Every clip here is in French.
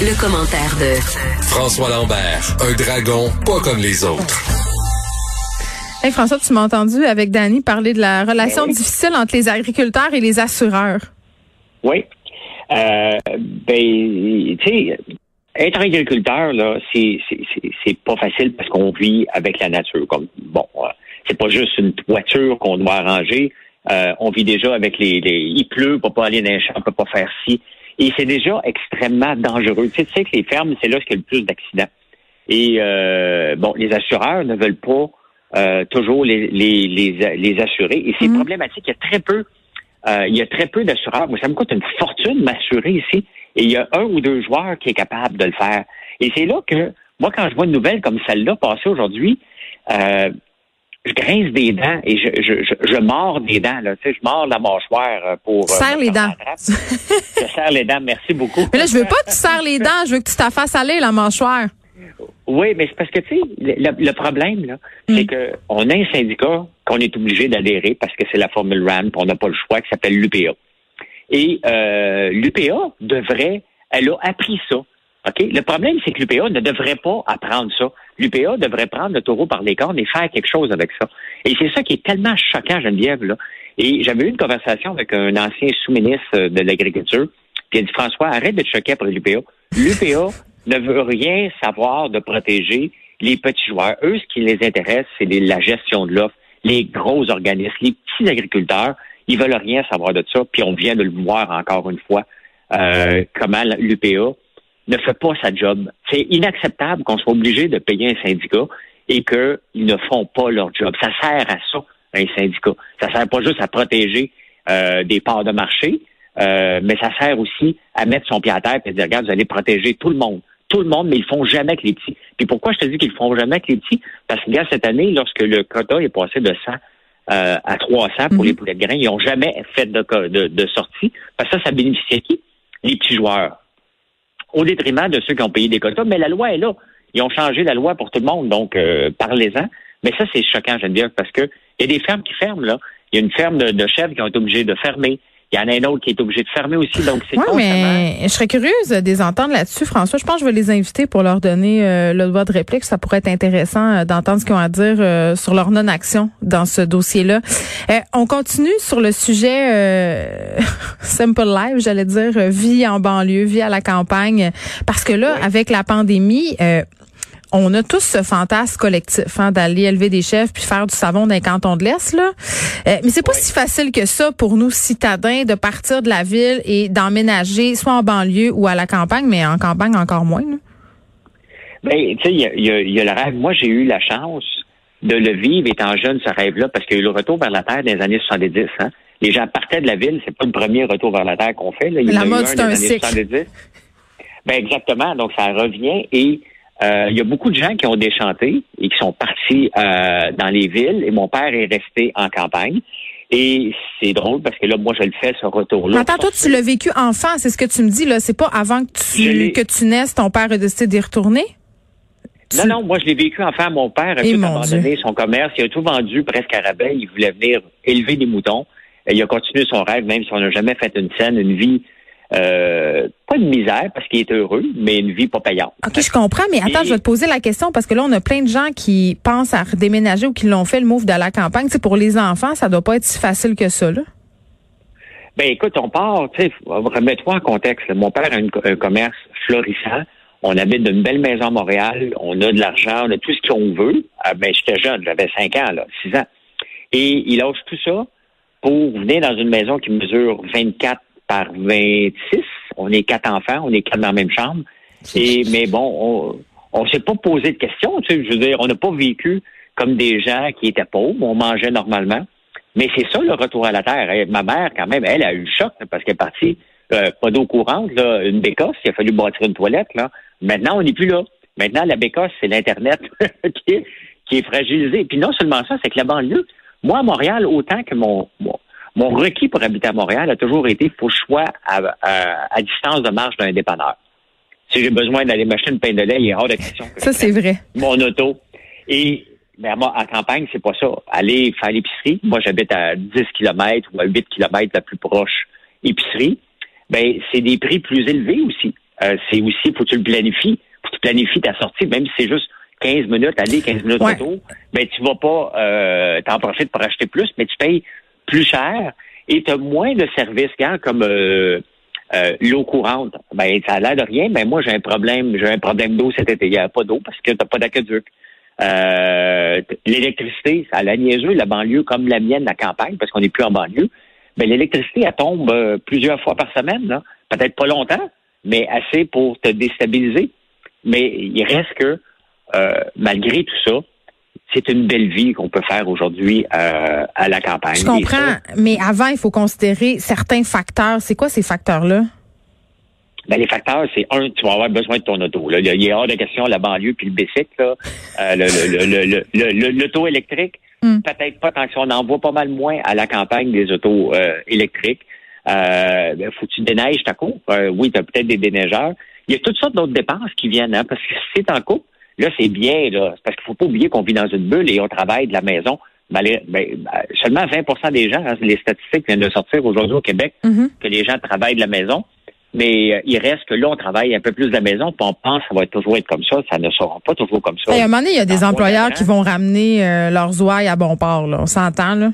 Le, commentaire de François Lambert, un dragon pas comme les autres. Hey François, tu m'as entendu avec Danny parler de la relation difficile entre les agriculteurs et les assureurs. Oui. Euh, ben, tu sais, être agriculteur, là, c'est, c'est, pas facile parce qu'on vit avec la nature. Comme, bon, euh, c'est pas juste une toiture qu'on doit arranger. Euh, on vit déjà avec les, les, il pleut, on peut pas aller dans les champs, on peut pas faire ci. Et c'est déjà extrêmement dangereux. Tu sais, que les fermes, c'est là qu'il y a le plus d'accidents. Et euh, bon, les assureurs ne veulent pas euh, toujours les, les, les, les, assurer. Et c'est mm. problématique. Il y a très peu, euh, il y a très peu d'assureurs. Moi, ça me coûte une fortune m'assurer ici. Et il y a un ou deux joueurs qui est capable de le faire. Et c'est là que, moi, quand je vois une nouvelle comme celle-là passer aujourd'hui, euh, je grince des dents et je, je, je, je mords des dents. Là. Tu sais, je mords la mâchoire euh, pour. Tu serres les dents. je serre les dents, merci beaucoup. Mais là, je veux pas que tu serres les dents, je veux que tu t'en fasses aller la mâchoire. Oui, mais c'est parce que, tu sais, le, problème, là, c'est mm. que on a un syndicat qu'on est obligé d'adhérer parce que c'est la Formule RAM, on n'a pas le choix, qui s'appelle l'UPA. Et euh, l'UPA devrait, elle a appris ça. OK? Le problème, c'est que l'UPA ne devrait pas apprendre ça. L'UPA devrait prendre le taureau par les cornes et faire quelque chose avec ça. Et c'est ça qui est tellement choquant, Geneviève, là. Et j'avais eu une conversation avec un ancien sous-ministre de l'Agriculture, qui a dit, François, arrête de te choquer pour l'UPA. L'UPA ne veut rien savoir de protéger les petits joueurs. Eux, ce qui les intéresse, c'est la gestion de l'offre, les gros organismes, les petits agriculteurs. Ils veulent rien savoir de ça. Puis on vient de le voir encore une fois, euh, comment l'UPA ne fait pas sa job. C'est inacceptable qu'on soit obligé de payer un syndicat et qu'ils ne font pas leur job. Ça sert à ça, un syndicat. Ça sert pas juste à protéger euh, des parts de marché, euh, mais ça sert aussi à mettre son pied à terre et dire, regarde, vous allez protéger tout le monde. Tout le monde, mais ils font jamais avec les petits. Puis pourquoi je te dis qu'ils font jamais avec les petits? Parce que, regarde, cette année, lorsque le quota est passé de 100 euh, à 300 pour mhm. les poulets de grains, ils n'ont jamais fait de, de, de sortie. Parce que ça, ça bénéficie qui? Les petits joueurs au détriment de ceux qui ont payé des quotas. Mais la loi est là. Ils ont changé la loi pour tout le monde, donc euh, parlez-en. Mais ça, c'est choquant, Geneviève, parce que il y a des fermes qui ferment, là. Il y a une ferme de, de chèvres qui ont été obligées de fermer. Il y en a un autre qui est obligé de fermer aussi. Donc, c'est Oui, mais je serais curieuse de les entendre là-dessus, François. Je pense que je vais les inviter pour leur donner euh, le droit de réplique. Ça pourrait être intéressant euh, d'entendre ce qu'ils ont à dire euh, sur leur non-action dans ce dossier-là. on continue sur le sujet Simple Life, j'allais dire, vie en banlieue, vie à la campagne. Parce que là, avec la pandémie, on a tous ce fantasme collectif hein, d'aller élever des chefs puis faire du savon dans les cantons de l'Est. Là. Euh, mais c'est pas si facile que ça pour nous citadins de partir de la ville et d'emménager soit en banlieue ou à la campagne, mais en campagne encore moins. Là. Ben, tu sais, il y a, le rêve. Moi, j'ai eu la chance de le vivre étant jeune, ce rêve-là, parce qu'il y a eu le retour vers la Terre dans les années 70. Hein. Les gens partaient de la ville, c'est pas le premier retour vers la Terre qu'on fait. Là. Il la mode, c'est un, cycle. Ben, exactement. Donc, ça revient et il y a beaucoup de gens qui ont déchanté et qui sont partis euh, dans les villes et mon père est resté en campagne. Et c'est drôle parce que là, moi, je le fais, ce retour-là. Attends, toi, tu l'as vécu enfant, c'est ce que tu me dis, là. C'est pas avant que tu, que tu naisses, ton père a décidé d'y retourner? Non, non, moi, je l'ai vécu enfant. Mon père a tout abandonné son commerce. Il a tout vendu presque à rabais. Il voulait venir élever des moutons. Il a continué son rêve, même si on n'a jamais fait une scène, une vie euh, pas de misère parce qu'il est heureux, mais une vie pas payante. OK, je comprends, mais attends, je vais te poser la question parce que là, on a plein de gens qui pensent à redéménager ou qui l'ont fait le move de la campagne. Tu pour les enfants, ça doit pas être si facile que ça, là. Ben écoute, on part, tu sais, remets-toi en contexte. Mon père a un commerce florissant. On habite d'une belle maison à Montréal. On a de l'argent, on a tout ce qu'on veut. Ah, ben, j'étais jeune, j'avais 5 ans, là, 6 ans. Et il lâche tout ça pour venir dans une maison qui mesure 24 par 26. On est quatre enfants, on est quatre dans la même chambre. Et, mais bon, on ne s'est pas posé de questions. Tu sais, je veux dire, on n'a pas vécu comme des gens qui étaient pauvres. On mangeait normalement. Mais c'est ça le retour à la terre. ma mère, quand même, elle a eu le choc parce qu'elle est partie euh, pas d'eau courante, là, une bécasse, il a fallu bâtir une toilette. Là. Maintenant, on n'est plus là. Maintenant, la bécasse, c'est l'Internet qui, est, qui est fragilisé. Puis non seulement ça, c'est que la banlieue, moi, à Montréal, autant que mon, mon, mon requis pour habiter à Montréal a toujours été, il faut que je sois à, à, à distance de marche d'un dépanneur. Si j'ai besoin d'aller m'acheter une pain de lait, il est hors de question. que Ça, c'est vrai. mon auto. Et ben, moi, en campagne, c'est pas ça. Aller faire l'épicerie. Moi, j'habite à 10 km ou à 8 km la plus proche épicerie. Ben, c'est des prix plus élevés aussi. Euh, c'est aussi, faut que tu le planifies. Faut que tu planifies ta sortie, même si c'est juste 15 minutes aller, 15 minutes Ouais. retour. Ben, tu vas pas euh, t'en profiter pour acheter plus, mais tu payes plus cher et tu as moins de services, quand, comme euh, euh, l'eau courante. Ben, ça a l'air de rien, mais moi, j'ai un problème, j'ai un problème d'eau cet été. Il n'y a pas d'eau parce que t'as pas d'aqueduc. Euh, l'électricité, ça a la niaiseux, la banlieue comme la mienne, la campagne, parce qu'on n'est plus en banlieue. Ben, l'électricité, elle tombe euh, plusieurs fois par semaine. Peut-être pas longtemps, mais assez pour te déstabiliser. Mais il reste que, euh, malgré tout ça, c'est une belle vie qu'on peut faire aujourd'hui euh, à la campagne. Je comprends, mais avant, il faut considérer certains facteurs. C'est quoi ces facteurs-là? Ben, les facteurs, c'est un, tu vas avoir besoin de ton auto. Là. Il y a hors de question la banlieue puis le bicycle, là, euh, le, l'auto électrique. Mm. Peut-être pas tant que ça. On en voit pas mal moins à la campagne des autos euh, électriques. Euh, ben, faut que tu déneiges ta cour. Euh, oui, tu as peut-être des déneigeurs. Il y a toutes sortes d'autres dépenses qui viennent, hein, parce que si c'est en couple, là, c'est bien, là. Parce qu'il faut pas oublier qu'on vit dans une bulle et on travaille de la maison. Ben, ben, seulement 20% des gens, hein, les statistiques viennent de sortir aujourd'hui au Québec, Mhm. que les gens travaillent de la maison. Mais euh, il reste que là, on travaille un peu plus de la maison, puis on pense que ça va toujours être comme ça. Ça ne sera pas toujours comme ça. Hey, à un moment donné, il y a des employeurs qui vont ramener euh, leurs ouailles à bon port. Là. On s'entend, là?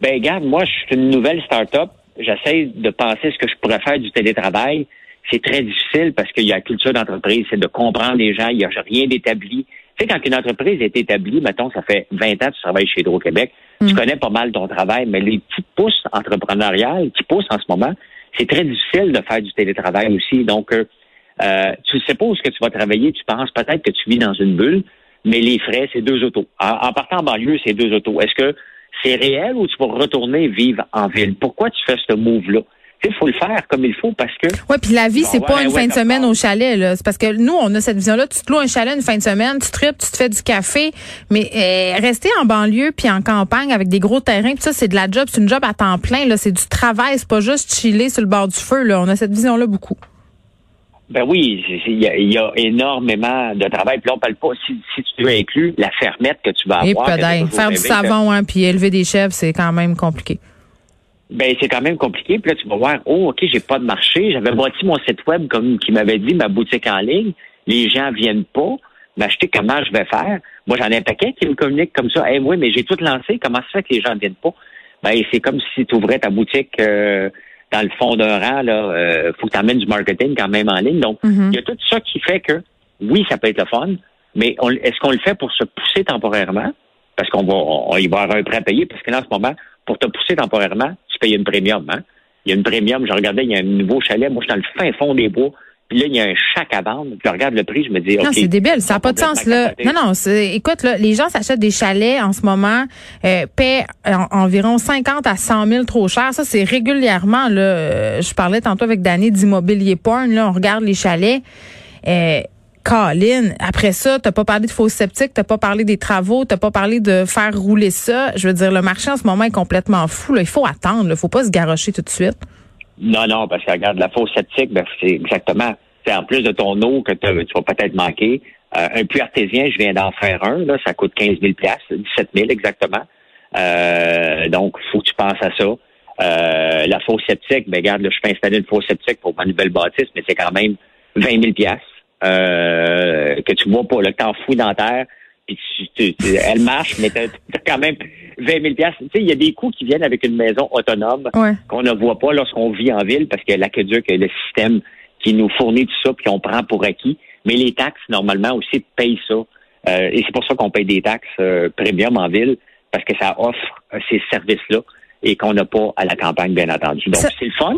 Ben, regarde, moi, je suis une nouvelle start-up. J'essaie de penser ce que je pourrais faire du télétravail. C'est très difficile parce qu'il y a la culture d'entreprise, c'est de comprendre les gens. Il n'y a rien d'établi. Tu sais, quand une entreprise est établie, mettons, ça fait 20 ans que tu travailles chez Hydro-Québec, tu connais pas mal ton travail, mais les petites pousses entrepreneuriales qui poussent en ce moment, c'est très difficile de faire du télétravail aussi. Donc, euh, euh, tu ne sais pas où est-ce que tu vas travailler. Tu penses peut-être que tu vis dans une bulle, mais les frais, c'est deux autos. En, en partant en banlieue, c'est deux autos. Est-ce que c'est réel ou tu vas retourner vivre en ville? Pourquoi tu fais ce move-là? Il faut le faire comme il faut parce que Oui, puis la vie, c'est ouais, pas une ouais, fin de semaine au chalet. là. C'est parce que nous, on a cette vision-là. Tu te loues un chalet une fin de semaine, tu tripes, tu te fais du café. Mais euh, rester en banlieue puis en campagne avec des gros terrains, puis ça, c'est de la job. C'est une job à temps plein. là. C'est du travail. C'est pas juste chiller sur le bord du feu. Là. On a cette vision-là beaucoup. Ben oui, il y, a- il y a énormément de travail. Puis là, on parle pas, si, si tu veux inclure la fermette que tu vas Et avoir. t'as peut-être. Faire du savon, hein, puis élever des chèvres, c'est quand même compliqué. Ben, c'est quand même compliqué. Puis là, tu vas voir, oh, OK, j'ai pas de marché. J'avais bâti mon site web comme qui m'avait dit, ma boutique en ligne. Les gens viennent pas m'acheter. Comment je vais faire? Moi, j'en ai un paquet qui me communique comme ça. Eh oui, mais j'ai tout lancé. Comment ça fait que les gens viennent pas? Ben, c'est comme si tu ouvrais ta boutique euh, dans le fond d'un rang. Là, euh, faut que tu amènes du marketing quand même en ligne. Donc, Mhm. il y a tout ça qui fait que, oui, ça peut être le fun, mais est-ce qu'on le fait pour se pousser temporairement? Parce qu'on va, on, il va avoir un prêt à payer, parce que là, en ce moment, pour te pousser temporairement, payes une premium, hein? Il y a une premium, je regardais, il y a un nouveau chalet, moi, je suis dans le fin fond des bois, puis là, il y a un chac à vendre, je regarde le prix, je me dis, OK. Non, c'est débile. Ça n'a pas de sens, là. Non, non, écoute, là, les gens s'achètent des chalets en ce moment, euh, paient en- environ 50 à 100 000 trop cher. Ça, c'est régulièrement, là. euh, je parlais tantôt avec Danny d'immobilier porn, là. On regarde les chalets. Euh, Colin, après ça, t'as pas parlé de faux sceptiques, t'as pas parlé des travaux, t'as pas parlé de faire rouler ça. Je veux dire, le marché en ce moment est complètement fou. Il faut attendre, il faut pas se garocher tout de suite. Non, non, parce que regarde, la fausse sceptique, ben, c'est exactement. C'est en plus de ton eau que tu vas peut-être manquer. euh, un puits artésien, je viens d'en faire un, là, ça coûte 15 000 17 000 exactement. Euh, donc, faut que tu penses à ça. Euh, la fausse sceptique, ben regarde, là, je peux installer une fausse sceptique pour ma nouvelle bâtisse, mais c'est quand même 20 000 euh, que tu vois pas, là, que t'en fous dans la terre, puis tu, tu- tu- elle marche, mais t'as as quand même 20 000 Tu sais, il y a des coûts qui viennent avec une maison autonome Ouais. qu'on ne voit pas lorsqu'on vit en ville parce que l'aqueduc est le système qui nous fournit tout ça puis qu'on prend pour acquis. Mais les taxes, normalement, aussi payent ça. Euh, et c'est pour ça qu'on paye des taxes euh, premium en ville parce que ça offre euh, ces services-là et qu'on n'a pas à la campagne, bien entendu. Donc, Ça- c'est le fun,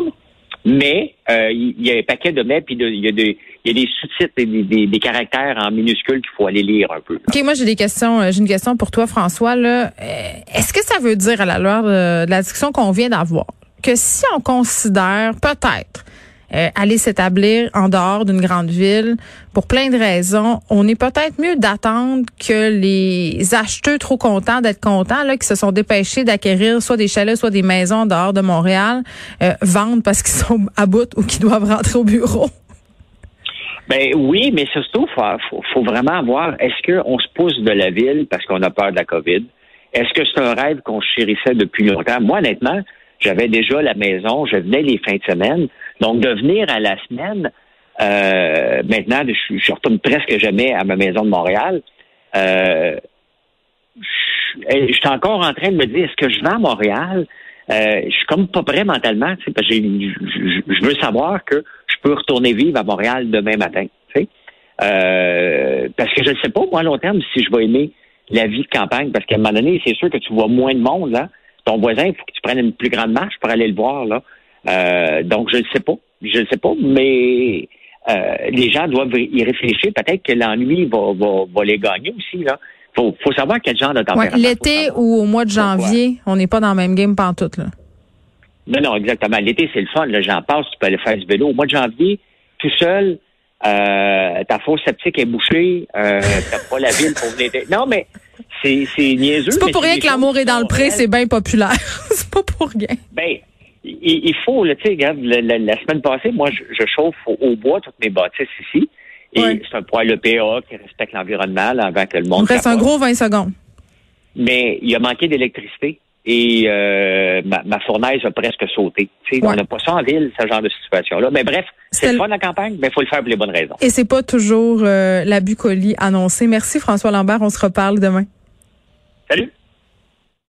mais euh, il y, a un paquet de mais puis il y a des, il y a des sous-titres et des, des- des caractères en minuscules qu'il faut aller lire un peu. OK, moi j'ai des questions. euh, J'ai une question pour toi, François. Là. Euh, Est-ce que ça veut dire à la lueur de, de la discussion qu'on vient d'avoir que si on considère peut-être euh, aller s'établir en dehors d'une grande ville pour plein de raisons, on est peut-être mieux d'attendre que les acheteurs trop contents d'être contents, là, qui se sont dépêchés d'acquérir soit des chalets, soit des maisons en dehors de Montréal, euh, vendent parce qu'ils sont à bout ou qu'ils doivent rentrer au bureau? Ben oui, mais surtout, faut, faut, vraiment voir, est-ce qu'on se pousse de la ville parce qu'on a peur de la COVID? Est-ce que c'est un rêve qu'on chérissait depuis longtemps? Moi, honnêtement, j'avais déjà la maison, je venais les fins de semaine. Donc, de venir à la semaine, euh, maintenant, je, je, retourne presque jamais à ma maison de Montréal. Euh, je, suis encore en train de me dire, est-ce que je vais à Montréal? Euh, je suis comme pas prêt mentalement, parce que je, veux savoir que peux retourner vivre à Montréal demain matin. Euh, parce que je ne sais pas, moi, à long terme, si je vais aimer la vie de campagne, parce qu'à un moment donné, c'est sûr que tu vois moins de monde, là. Ton voisin, il faut que tu prennes une plus grande marche pour aller le voir, là. Euh, donc, je ne sais pas. Je ne sais pas, mais euh, les gens doivent y réfléchir. Peut-être que l'ennui va, va, va, les gagner aussi, là. Faut, faut savoir quel genre de température. Ouais, L'été ou au mois de janvier, on n'est pas dans le même game pantoute, là. Non, non, exactement. L'été, c'est le fun. Là, j'en passe, tu peux aller faire du vélo. Au mois de janvier, tout seul, euh, ta fosse septique est bouchée, euh, t'as pas la ville pour venir. Non, mais c'est, c'est niaiseux. C'est pas pour rien que l'amour est dans le pré, c'est bien populaire. c'est pas pour rien. Ben, il, il faut, tu sais, regarde, la, la, semaine passée, moi, je, je chauffe au, bois toutes mes bâtisses ici. Et c'est un poêle EPA qui respecte l'environnement avant que le monde. Il reste un gros 20 secondes. Mais il a manqué d'électricité et euh, ma, ma, fournaise a presque sauté. Ouais. On n'a pas ça en ville, ce genre de situation-là. Mais bref, c'est le fun la campagne, mais il faut le faire pour les bonnes raisons. Et c'est pas toujours euh, la bucolie annoncée. Merci François Lambert, on se reparle demain. Salut.